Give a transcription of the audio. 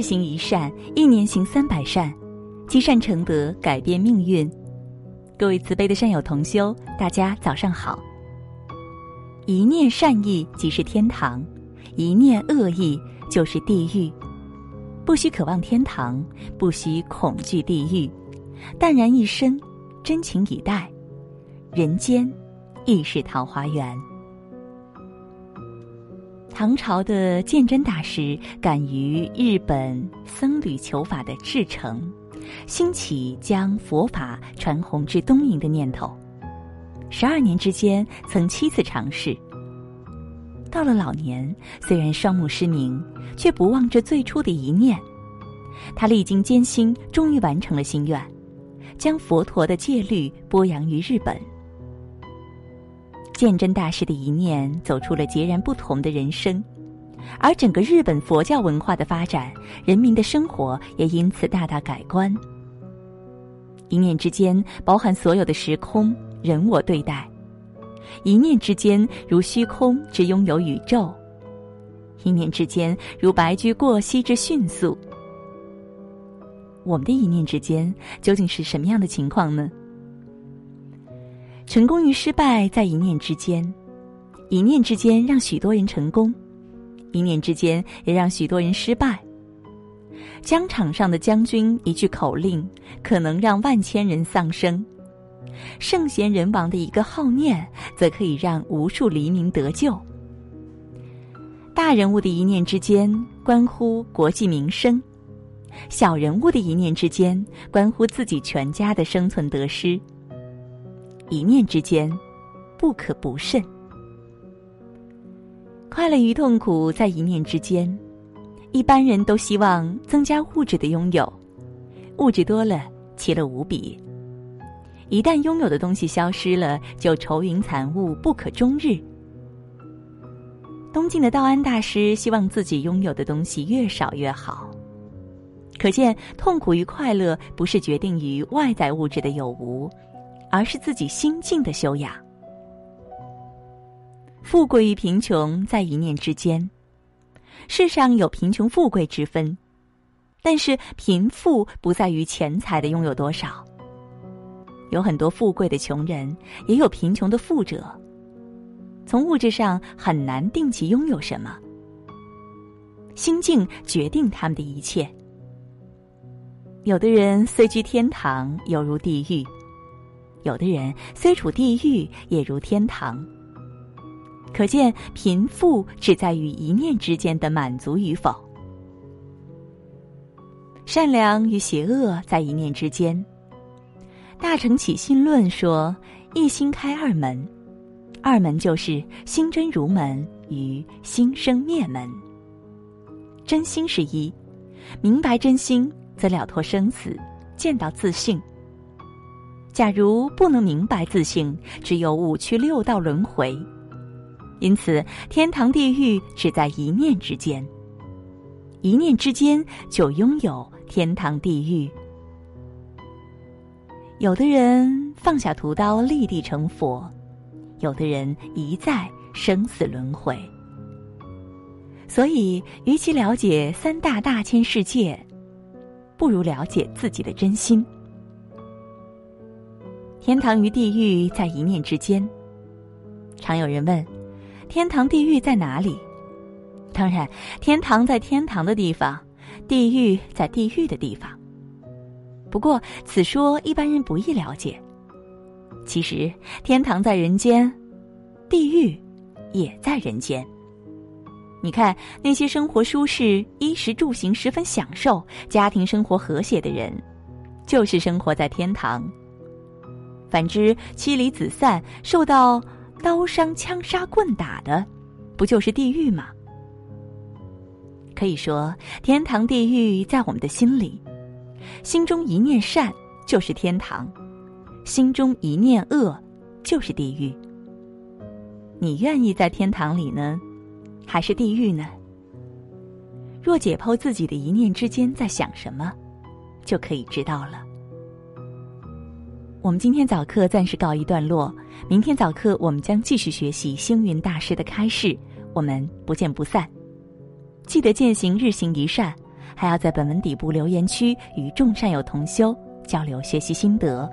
行一善，一年行三百善，积善成德，改变命运。各位慈悲的善友同修，大家早上好。一念善意即是天堂，一念恶意就是地狱。不需渴望天堂，不需恐惧地狱，淡然一生，真情以待，人间亦是桃花源。唐朝的鉴真大师感于日本僧侣求法的至诚。兴起将佛法传弘至东瀛的念头，十二年之间曾七次尝试。到了老年，虽然双目失明，却不忘这最初的一念。他历经艰辛，终于完成了心愿，将佛陀的戒律播扬于日本。鉴真大师的一念，走出了截然不同的人生。而整个日本佛教文化的发展，人民的生活也因此大大改观。一念之间，包含所有的时空、人我对待；一念之间，如虚空之拥有宇宙；一念之间，如白驹过隙之迅速。我们的一念之间，究竟是什么样的情况呢？成功与失败在一念之间，一念之间让许多人成功。一念之间，也让许多人失败。疆场上的将军一句口令，可能让万千人丧生；圣贤人王的一个好念，则可以让无数黎民得救。大人物的一念之间，关乎国计民生；小人物的一念之间，关乎自己全家的生存得失。一念之间，不可不慎。快乐与痛苦在一念之间，一般人都希望增加物质的拥有，物质多了，其乐无比。一旦拥有的东西消失了，就愁云惨雾，不可终日。东晋的道安大师希望自己拥有的东西越少越好，可见痛苦与快乐不是决定于外在物质的有无，而是自己心境的修养。富贵与贫穷在一念之间，世上有贫穷富贵之分，但是贫富不在于钱财的拥有多少。有很多富贵的穷人，也有贫穷的富者。从物质上很难定其拥有什么，心境决定他们的一切。有的人虽居天堂，犹如地狱；有的人虽处地狱，也如天堂。可见，贫富只在于一念之间的满足与否。善良与邪恶在一念之间。大乘起信论说：“一心开二门，二门就是心真如门与心生灭门。真心是一，明白真心，则了脱生死，见到自性。假如不能明白自性，只有五趣六道轮回。”因此，天堂地狱只在一念之间，一念之间就拥有天堂地狱。有的人放下屠刀立地成佛，有的人一再生死轮回。所以，与其了解三大大千世界，不如了解自己的真心。天堂与地狱在一念之间。常有人问。天堂、地狱在哪里？当然，天堂在天堂的地方，地狱在地狱的地方。不过，此说一般人不易了解。其实，天堂在人间，地狱也在人间。你看，那些生活舒适、衣食住行十分享受、家庭生活和谐的人，就是生活在天堂；反之，妻离子散、受到……刀伤、枪杀、棍打的，不就是地狱吗？可以说，天堂、地狱在我们的心里。心中一念善就是天堂，心中一念恶就是地狱。你愿意在天堂里呢，还是地狱呢？若解剖自己的一念之间在想什么，就可以知道了。我们今天早课暂时告一段落，明天早课我们将继续学习星云大师的开示，我们不见不散。记得践行日行一善，还要在本文底部留言区与众善友同修交流学习心得。